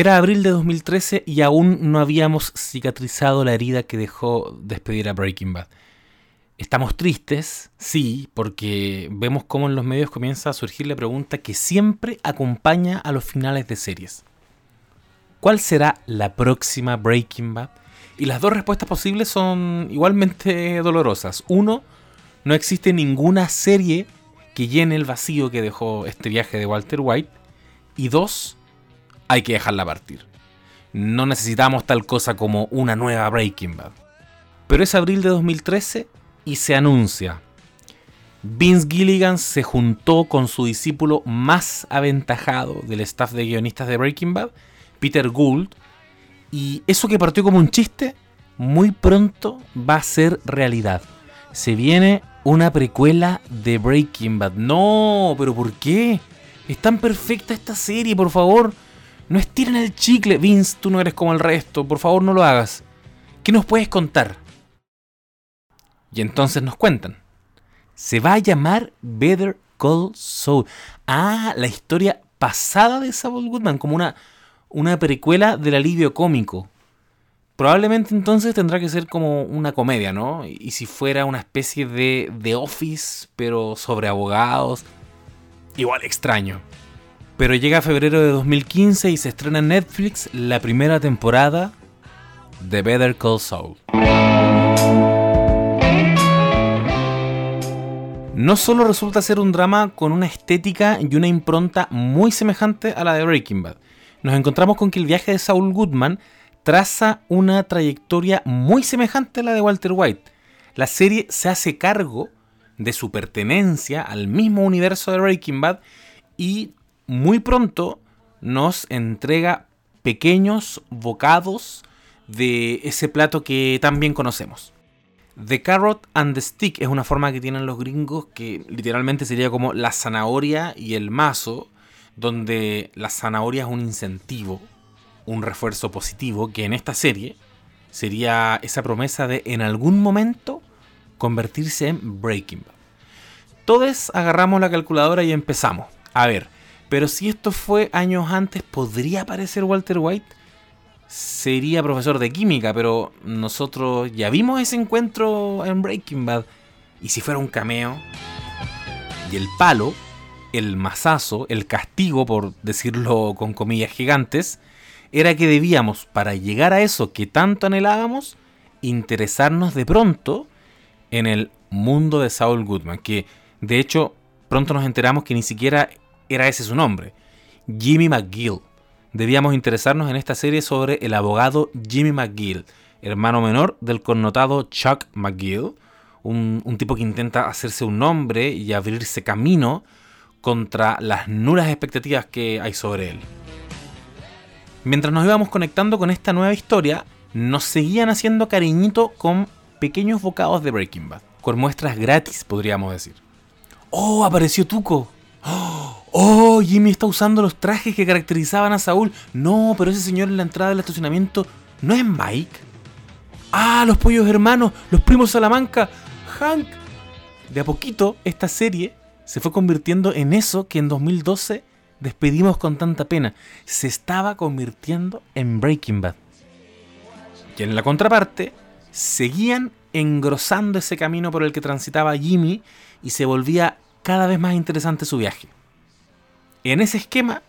Era abril de 2013 y aún no habíamos cicatrizado la herida que dejó despedir a Breaking Bad. Estamos tristes, sí, porque vemos cómo en los medios comienza a surgir la pregunta que siempre acompaña a los finales de series. ¿Cuál será la próxima Breaking Bad? Y las dos respuestas posibles son igualmente dolorosas. Uno, no existe ninguna serie que llene el vacío que dejó este viaje de Walter White. Y dos, hay que dejarla partir. No necesitamos tal cosa como una nueva Breaking Bad. Pero es abril de 2013 y se anuncia. Vince Gilligan se juntó con su discípulo más aventajado del staff de guionistas de Breaking Bad, Peter Gould, y eso que partió como un chiste, muy pronto va a ser realidad. Se viene una precuela de Breaking Bad. No, pero ¿por qué? Es tan perfecta esta serie, por favor. No estiren el chicle. Vince, tú no eres como el resto. Por favor, no lo hagas. ¿Qué nos puedes contar? Y entonces nos cuentan. Se va a llamar Better Call Saul. Ah, la historia pasada de Saul Goodman, como una, una precuela del alivio cómico. Probablemente entonces tendrá que ser como una comedia, ¿no? Y si fuera una especie de The Office, pero sobre abogados, igual extraño. Pero llega febrero de 2015 y se estrena en Netflix la primera temporada de Better Call Saul. no solo resulta ser un drama con una estética y una impronta muy semejante a la de Breaking Bad. Nos encontramos con que el viaje de Saul Goodman traza una trayectoria muy semejante a la de Walter White. La serie se hace cargo de su pertenencia al mismo universo de Breaking Bad y muy pronto nos entrega pequeños bocados de ese plato que tan bien conocemos. The Carrot and the Stick es una forma que tienen los gringos que literalmente sería como la zanahoria y el mazo, donde la zanahoria es un incentivo, un refuerzo positivo, que en esta serie sería esa promesa de en algún momento convertirse en Breaking Bad. Todos agarramos la calculadora y empezamos. A ver, pero si esto fue años antes, ¿podría aparecer Walter White? sería profesor de química, pero nosotros ya vimos ese encuentro en Breaking Bad. Y si fuera un cameo, y el palo, el mazazo, el castigo, por decirlo con comillas gigantes, era que debíamos, para llegar a eso que tanto anhelábamos, interesarnos de pronto en el mundo de Saul Goodman, que de hecho pronto nos enteramos que ni siquiera era ese su nombre, Jimmy McGill debíamos interesarnos en esta serie sobre el abogado Jimmy McGill, hermano menor del connotado Chuck McGill, un, tipo que intenta hacerse un nombre y abrirse camino contra las nulas expectativas que hay sobre él. Mientras nos íbamos conectando con esta nueva historia, nos seguían haciendo cariñito con pequeños bocados de Breaking Bad, con muestras gratis, podríamos decir. ¡Oh, apareció Tuco! ¡Oh! Oh, Jimmy está usando los trajes que caracterizaban a Saúl. No, pero ese señor en la entrada del estacionamiento no es Mike. Ah, los pollos hermanos, los primos Salamanca, Hank. De a poquito, esta serie se fue convirtiendo en eso que en 2012 despedimos con tanta pena. Se estaba convirtiendo en Breaking Bad. Y en la contraparte, seguían engrosando ese camino por el que transitaba Jimmy y se volvía cada vez más interesante su viaje. En ese esquema,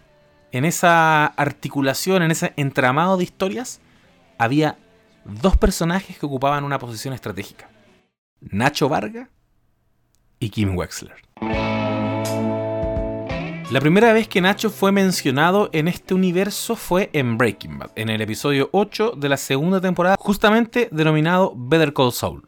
en esa articulación, en ese entramado de historias, había dos personajes que ocupaban una posición estratégica. Nacho Varga y Kim Wexler. La primera vez que Nacho fue mencionado en este universo fue en Breaking Bad, en el episodio 8 de la segunda temporada, justamente denominado Better Call Saul.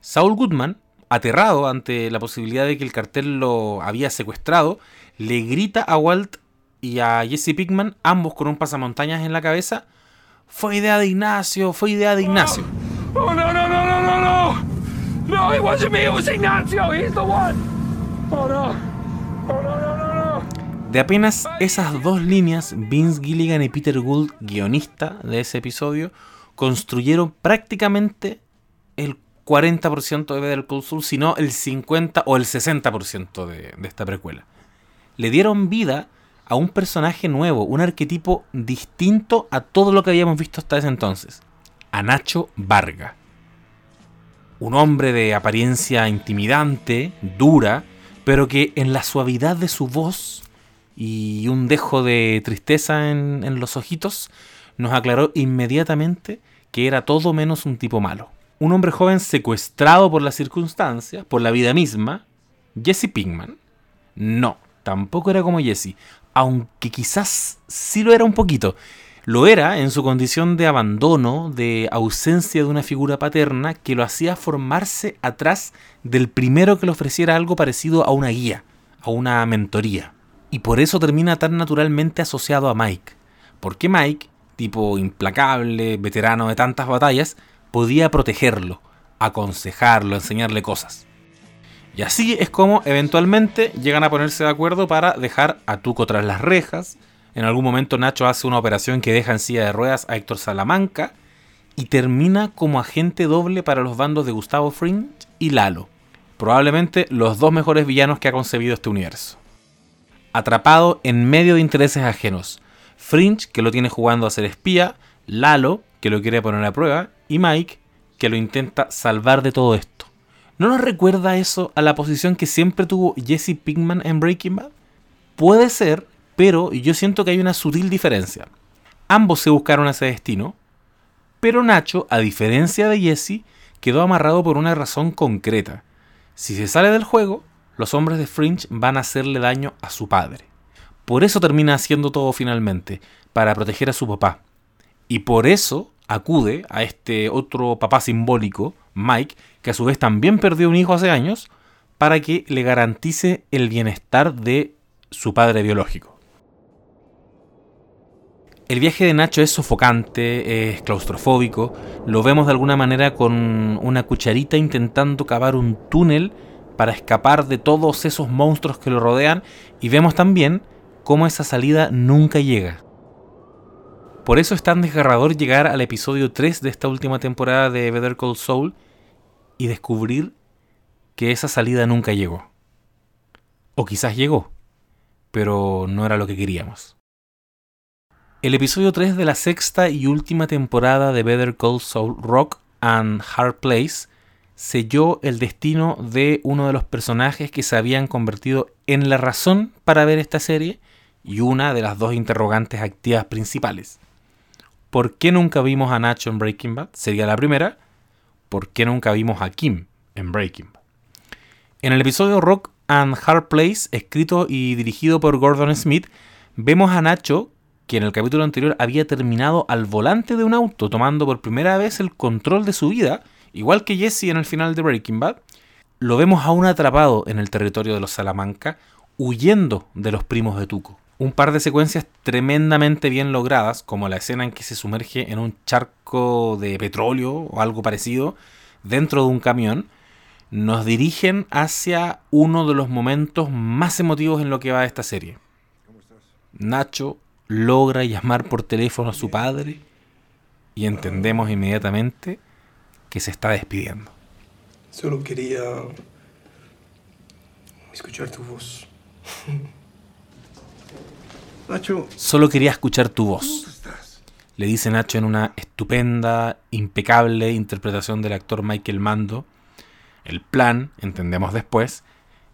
Saul Goodman, aterrado ante la posibilidad de que el cartel lo había secuestrado, le grita a Walt y a Jesse Pickman, ambos con un pasamontañas en la cabeza, fue idea de Ignacio, fue idea de Ignacio. Oh, no, no, no, no, no, no. No, it wasn't me, it was Ignacio, he's the one. Oh, no. Oh, no, no, no, no. De apenas esas dos líneas, Vince Gilligan y Peter Gould, guionista de ese episodio, construyeron prácticamente el 40% de Better Call sino el 50 o el 60% de, de esta precuela le dieron vida a un personaje nuevo, un arquetipo distinto a todo lo que habíamos visto hasta ese entonces, a Nacho Varga. Un hombre de apariencia intimidante, dura, pero que en la suavidad de su voz y un dejo de tristeza en, los ojitos, nos aclaró inmediatamente que era todo menos un tipo malo. Un hombre joven secuestrado por las circunstancias, por la vida misma, Jesse Pinkman. No, tampoco era como Jesse, aunque quizás sí lo era un poquito. Lo era en su condición de abandono, de ausencia de una figura paterna que lo hacía formarse atrás del primero que le ofreciera algo parecido a una guía, a una mentoría. Y por eso termina tan naturalmente asociado a Mike. Porque Mike, tipo implacable, veterano de tantas batallas, podía protegerlo, aconsejarlo, enseñarle cosas. Y así es como eventualmente llegan a ponerse de acuerdo para dejar a Tuco tras las rejas. En algún momento Nacho hace una operación que deja en silla de ruedas a Héctor Salamanca y termina como agente doble para los bandos de Gustavo Fring y Lalo. Probablemente los dos mejores villanos que ha concebido este universo. Atrapado en medio de intereses ajenos. Fringe, que lo tiene jugando a ser espía, Lalo, que lo quiere poner a prueba, y Mike, que lo intenta salvar de todo esto. ¿No nos recuerda eso a la posición que siempre tuvo Jesse Pinkman en Breaking Bad? Puede ser, pero yo siento que hay una sutil diferencia. Ambos se buscaron ese destino, pero Nacho, a diferencia de Jesse, quedó amarrado por una razón concreta. Si se sale del juego, los hombres de Fringe van a hacerle daño a su padre. Por eso termina haciendo todo finalmente, para proteger a su papá. Y por eso acude a este otro papá simbólico, Mike, que a su vez también perdió un hijo hace años, para que le garantice el bienestar de su padre biológico. El viaje de Nacho es sofocante, es claustrofóbico, lo vemos de alguna manera con una cucharita intentando cavar un túnel para escapar de todos esos monstruos que lo rodean y vemos también cómo esa salida nunca llega. Por eso es tan desgarrador llegar al episodio 3 de esta última temporada de Better Call Saul y descubrir que esa salida nunca llegó. O quizás llegó, pero no era lo que queríamos. El episodio 3 de la sexta y última temporada de Better Call Saul Rock and Hard Place selló el destino de uno de los personajes que se habían convertido en la razón para ver esta serie y una de las dos interrogantes activas principales. ¿Por qué nunca vimos a Nacho en Breaking Bad? Sería la primera. ¿Por qué nunca vimos a Kim en Breaking Bad? En el episodio Rock and Hard Place, escrito y dirigido por Gordon Smith, vemos a Nacho, que en el capítulo anterior había terminado al volante de un auto, tomando por primera vez el control de su vida, igual que Jesse en el final de Breaking Bad. Lo vemos aún atrapado en el territorio de los Salamanca, huyendo de los primos de Tuco un par de secuencias tremendamente bien logradas, como la escena en que se sumerge en un charco de petróleo o algo parecido dentro de un camión, nos dirigen hacia uno de los momentos más emotivos en lo que va de esta serie. Nacho logra llamar por teléfono a su padre y entendemos inmediatamente que se está despidiendo. Solo quería escuchar tu voz. Nacho. Solo quería escuchar tu voz. Le dice Nacho en una estupenda, impecable interpretación del actor Michael Mando. El plan, entendemos después,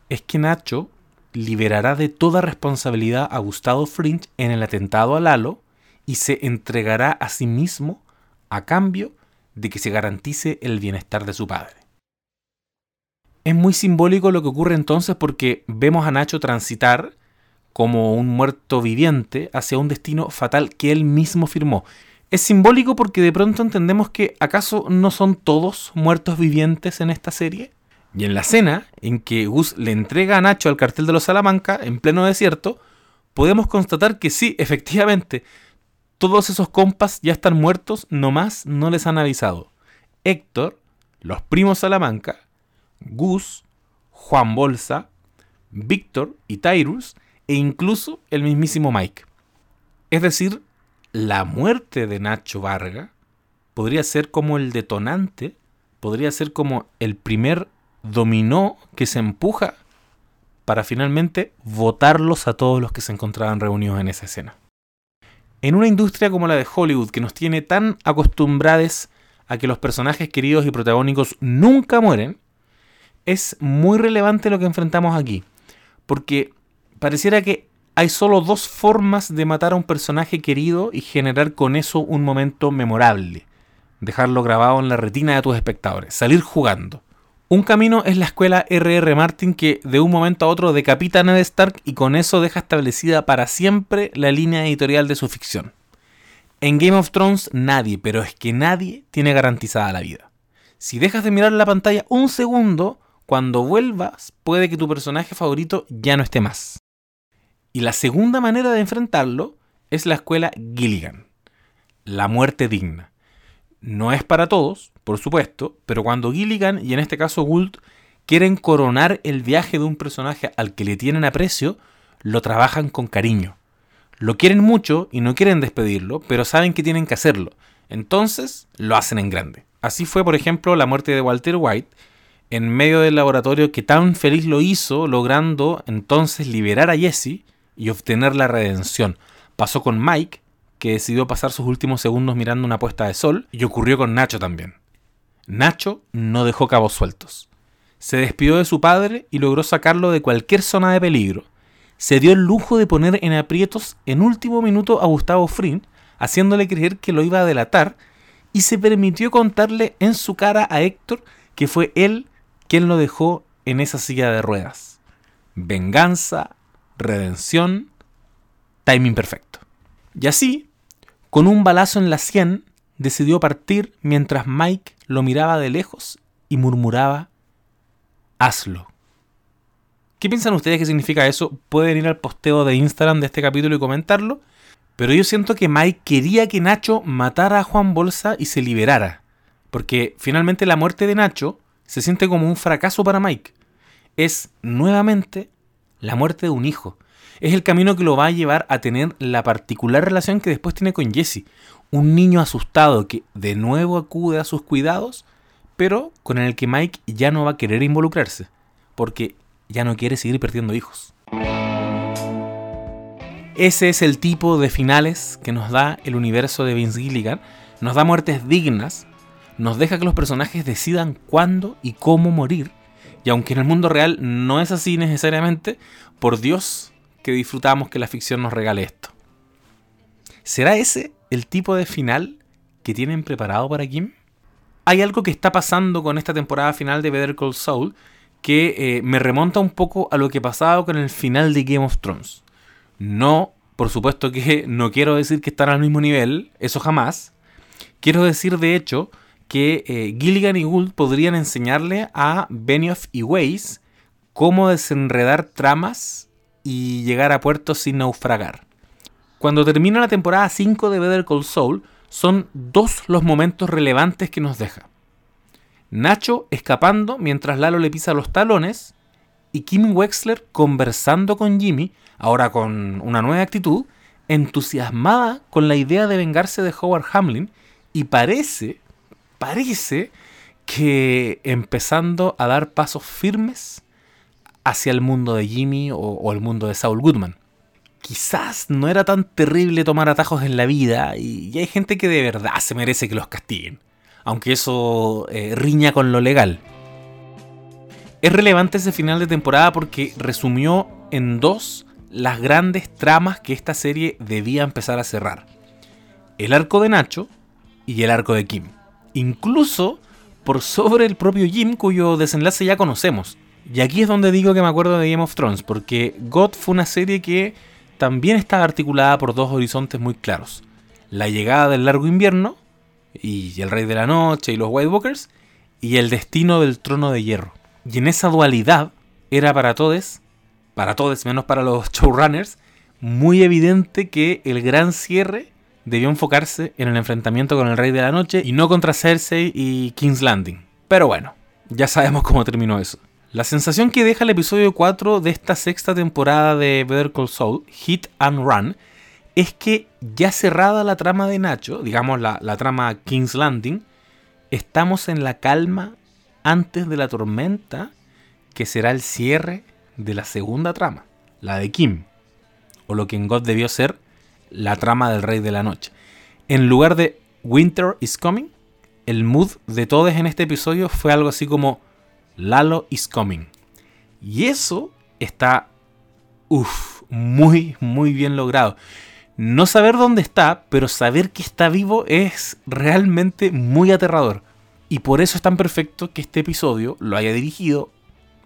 es que Nacho liberará de toda responsabilidad a Gustavo Fringe en el atentado a Lalo y se entregará a sí mismo a cambio de que se garantice el bienestar de su padre. Es muy simbólico lo que ocurre entonces porque vemos a Nacho transitar como un muerto viviente hacia un destino fatal que él mismo firmó. Es simbólico porque de pronto entendemos que acaso no son todos muertos vivientes en esta serie. Y en la escena en que Gus le entrega a Nacho al cartel de los Salamanca en pleno desierto, podemos constatar que sí, efectivamente, todos esos compas ya están muertos, nomás no les han avisado. Héctor, los primos Salamanca, Gus, Juan Bolsa, Víctor y Tyrus e incluso el mismísimo Mike. Es decir, la muerte de Nacho Varga podría ser como el detonante, podría ser como el primer dominó que se empuja para finalmente votarlos a todos los que se encontraban reunidos en esa escena. En una industria como la de Hollywood, que nos tiene tan acostumbrados a que los personajes queridos y protagónicos nunca mueren, es muy relevante lo que enfrentamos aquí, porque pareciera que hay solo dos formas de matar a un personaje querido y generar con eso un momento memorable, dejarlo grabado en la retina de tus espectadores, salir jugando. Un camino es la escuela R.R. Martin que de un momento a otro decapita a Ned Stark y con eso deja establecida para siempre la línea editorial de su ficción. En Game of Thrones nadie, pero es que nadie tiene garantizada la vida. Si dejas de mirar la pantalla un segundo, cuando vuelvas puede que tu personaje favorito ya no esté más. Y la segunda manera de enfrentarlo es la escuela Gilligan, la muerte digna. No es para todos, por supuesto, pero cuando Gilligan y en este caso Gould quieren coronar el viaje de un personaje al que le tienen aprecio, lo trabajan con cariño. Lo quieren mucho y no quieren despedirlo, pero saben que tienen que hacerlo. Entonces lo hacen en grande. Así fue, por ejemplo, la muerte de Walter White en medio del laboratorio que tan feliz lo hizo, logrando entonces liberar a Jesse y obtener la redención. Pasó con Mike, que decidió pasar sus últimos segundos mirando una puesta de sol, y ocurrió con Nacho también. Nacho no dejó cabos sueltos. Se despidió de su padre y logró sacarlo de cualquier zona de peligro. Se dio el lujo de poner en aprietos en último minuto a Gustavo Fring, haciéndole creer que lo iba a delatar, y se permitió contarle en su cara a Héctor que fue él quien lo dejó en esa silla de ruedas. Venganza, redención, timing perfecto. Y así, con un balazo en la sien, decidió partir mientras Mike lo miraba de lejos y murmuraba, hazlo. ¿Qué piensan ustedes que significa eso? Pueden ir al posteo de Instagram de este capítulo y comentarlo. Pero yo siento que Mike quería que Nacho matara a Juan Bolsa y se liberara. Porque finalmente la muerte de Nacho se siente como un fracaso para Mike. Es nuevamente la muerte de un hijo es el camino que lo va a llevar a tener la particular relación que después tiene con Jesse. Un niño asustado que de nuevo acude a sus cuidados, pero con el que Mike ya no va a querer involucrarse, porque ya no quiere seguir perdiendo hijos. Ese es el tipo de finales que nos da el universo de Vince Gilligan. Nos da muertes dignas, nos deja que los personajes decidan cuándo y cómo morir. Y aunque en el mundo real no es así necesariamente, por Dios que disfrutamos que la ficción nos regale esto. ¿Será ese el tipo de final que tienen preparado para Kim? Hay algo que está pasando con esta temporada final de Better Call Saul que eh, me remonta un poco a lo que pasaba con el final de Game of Thrones. No, por supuesto que no quiero decir que están al mismo nivel, eso jamás. Quiero decir, de hecho, que eh, Gilligan y Gould podrían enseñarle a Benioff y Weiss cómo desenredar tramas y llegar a puerto sin naufragar. Cuando termina la temporada 5 de Better Call Saul, son dos los momentos relevantes que nos deja. Nacho escapando mientras Lalo le pisa los talones y Kim Wexler conversando con Jimmy, ahora con una nueva actitud, entusiasmada con la idea de vengarse de Howard Hamlin y parece, parece que empezando a dar pasos firmes hacia el mundo de Jimmy o, el mundo de Saul Goodman. Quizás no era tan terrible tomar atajos en la vida y, hay gente que de verdad se merece que los castiguen, aunque eso eh, riña con lo legal. Es relevante ese final de temporada porque resumió en dos las grandes tramas que esta serie debía empezar a cerrar. El arco de Nacho y el arco de Kim. Incluso por sobre el propio Jim cuyo desenlace ya conocemos. Y aquí es donde digo que me acuerdo de Game of Thrones, porque God fue una serie que también estaba articulada por dos horizontes muy claros. La llegada del largo invierno, y el Rey de la Noche y los White Walkers, y el destino del trono de hierro. Y en esa dualidad era para todos, para todos menos para los showrunners, muy evidente que el gran cierre debió enfocarse en el enfrentamiento con el Rey de la Noche y no contra Cersei y King's Landing. Pero bueno, ya sabemos cómo terminó eso. La sensación que deja el episodio 4 de esta sexta temporada de Better Call Saul, Hit and Run, es que ya cerrada la trama de Nacho, digamos la, la trama King's Landing, estamos en la calma antes de la tormenta que será el cierre de la segunda trama, la de Kim, o lo que en God debió ser la trama del Rey de la Noche. En lugar de Winter is Coming, el mood de todos en este episodio fue algo así como Lalo is Coming. Y eso está, uff, muy, muy bien logrado. No saber dónde está, pero saber que está vivo es realmente muy aterrador. Y por eso es tan perfecto que este episodio lo haya dirigido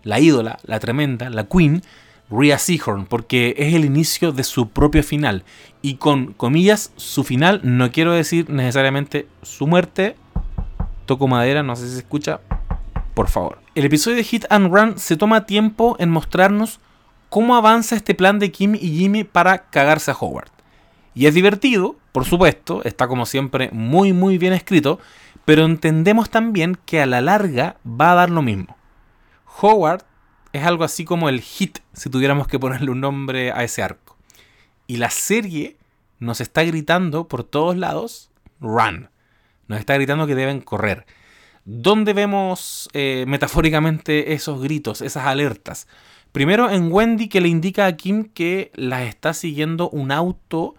la ídola, la tremenda, la Queen, Rhea Seahorn, porque es el inicio de su propio final. Y con comillas, su final, no quiero decir necesariamente su muerte. Toco madera, no sé si se escucha. Por favor. El episodio de Hit and Run se toma tiempo en mostrarnos cómo avanza este plan de Kim y Jimmy para cagarse a Howard. Y es divertido, por supuesto, está como siempre muy muy bien escrito, pero entendemos también que a la larga va a dar lo mismo. Howard es algo así como el hit, si tuviéramos que ponerle un nombre a ese arco. Y la serie nos está gritando por todos lados, run. Nos está gritando que deben correr. ¿Dónde vemos eh, metafóricamente esos gritos, esas alertas? Primero en Wendy que le indica a Kim que las está siguiendo un auto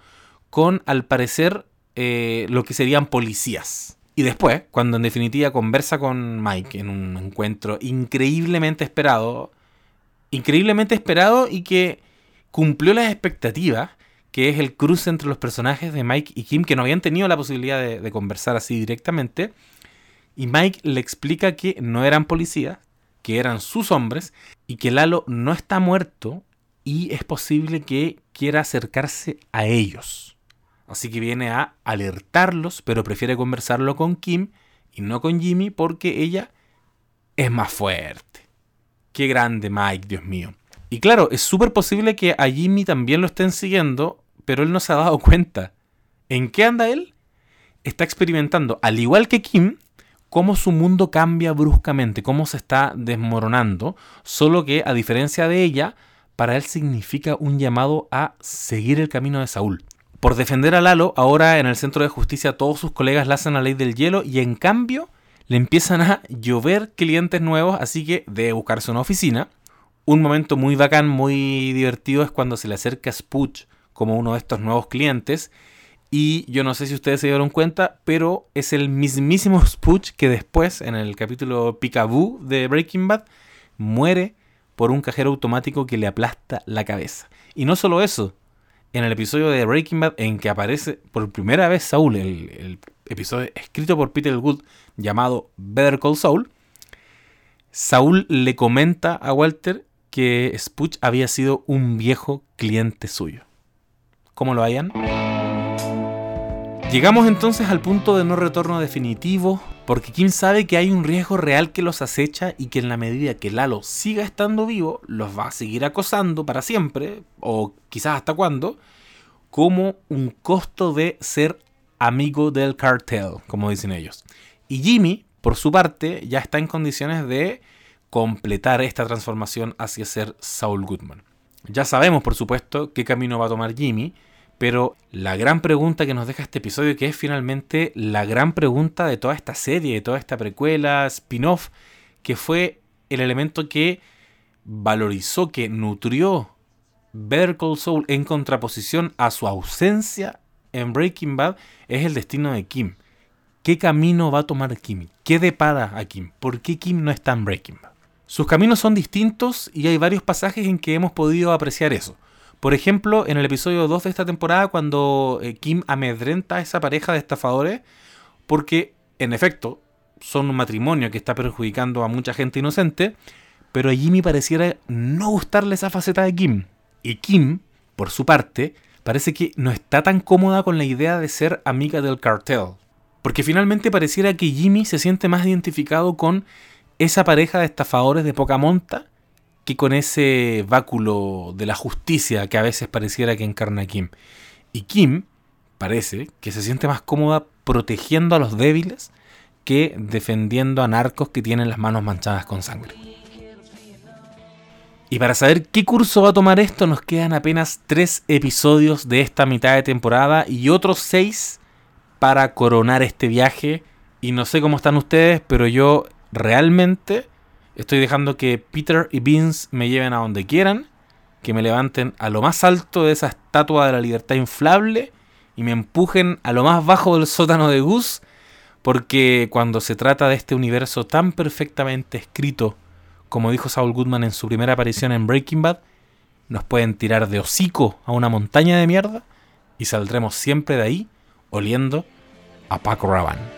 con al parecer eh, lo que serían policías. Y después, cuando en definitiva conversa con Mike en un encuentro increíblemente esperado, increíblemente esperado y que cumplió las expectativas, que es el cruce entre los personajes de Mike y Kim, que no habían tenido la posibilidad de, conversar así directamente. Y Mike le explica que no eran policías, que eran sus hombres, y que Lalo no está muerto y es posible que quiera acercarse a ellos. Así que viene a alertarlos, pero prefiere conversarlo con Kim y no con Jimmy porque ella es más fuerte. Qué grande Mike, Dios mío. Y claro, es súper posible que a Jimmy también lo estén siguiendo, pero él no se ha dado cuenta. ¿En qué anda él? Está experimentando, al igual que Kim, cómo su mundo cambia bruscamente, cómo se está desmoronando, solo que a diferencia de ella, para él significa un llamado a seguir el camino de Saúl. Por defender a Lalo, ahora en el centro de justicia todos sus colegas le hacen la ley del hielo y en cambio le empiezan a llover clientes nuevos, así que debe buscarse una oficina. Un momento muy bacán, muy divertido es cuando se le acerca Spooch como uno de estos nuevos clientes. Y yo no sé si ustedes se dieron cuenta, pero es el mismísimo Spooch que después, en el capítulo Picaboo de Breaking Bad, muere por un cajero automático que le aplasta la cabeza. Y no solo eso, en el episodio de Breaking Bad en que aparece por primera vez Saul, el, episodio escrito por Peter Wood llamado Better Call Saul, Saul le comenta a Walter que Spooch había sido un viejo cliente suyo. ¿Cómo lo hayan? Llegamos entonces al punto de no retorno definitivo, porque Kim sabe que hay un riesgo real que los acecha y que en la medida que Lalo siga estando vivo, los va a seguir acosando para siempre, o quizás hasta cuándo, como un costo de ser amigo del cartel, como dicen ellos. Y Jimmy, por su parte, ya está en condiciones de completar esta transformación hacia ser Saul Goodman. Ya sabemos, por supuesto, qué camino va a tomar Jimmy, pero la gran pregunta que nos deja este episodio, que es finalmente la gran pregunta de toda esta serie, de toda esta precuela, spin-off, que fue el elemento que valorizó, que nutrió Better Call Saul en contraposición a su ausencia en Breaking Bad, es el destino de Kim. ¿Qué camino va a tomar Kim? ¿Qué depara a Kim? ¿Por qué Kim no está en Breaking Bad? Sus caminos son distintos y hay varios pasajes en que hemos podido apreciar eso. Por ejemplo, en el episodio 2 de esta temporada, cuando eh, Kim amedrenta a esa pareja de estafadores, porque en efecto son un matrimonio que está perjudicando a mucha gente inocente, pero a Jimmy pareciera no gustarle esa faceta de Kim. Y Kim, por su parte, parece que no está tan cómoda con la idea de ser amiga del cartel. Porque finalmente pareciera que Jimmy se siente más identificado con esa pareja de estafadores de poca monta que con ese báculo de la justicia que a veces pareciera que encarna Kim. Y Kim parece que se siente más cómoda protegiendo a los débiles que defendiendo a narcos que tienen las manos manchadas con sangre. Y para saber qué curso va a tomar esto, nos quedan apenas tres episodios de esta mitad de temporada y otros seis para coronar este viaje. Y no sé cómo están ustedes, pero yo realmente Estoy dejando que Peter y Vince me lleven a donde quieran, que me levanten a lo más alto de esa estatua de la libertad inflable y me empujen a lo más bajo del sótano de Gus, porque cuando se trata de este universo tan perfectamente escrito, como dijo Saul Goodman en su primera aparición en Breaking Bad, nos pueden tirar de hocico a una montaña de mierda y saldremos siempre de ahí oliendo a Paco Rabanne.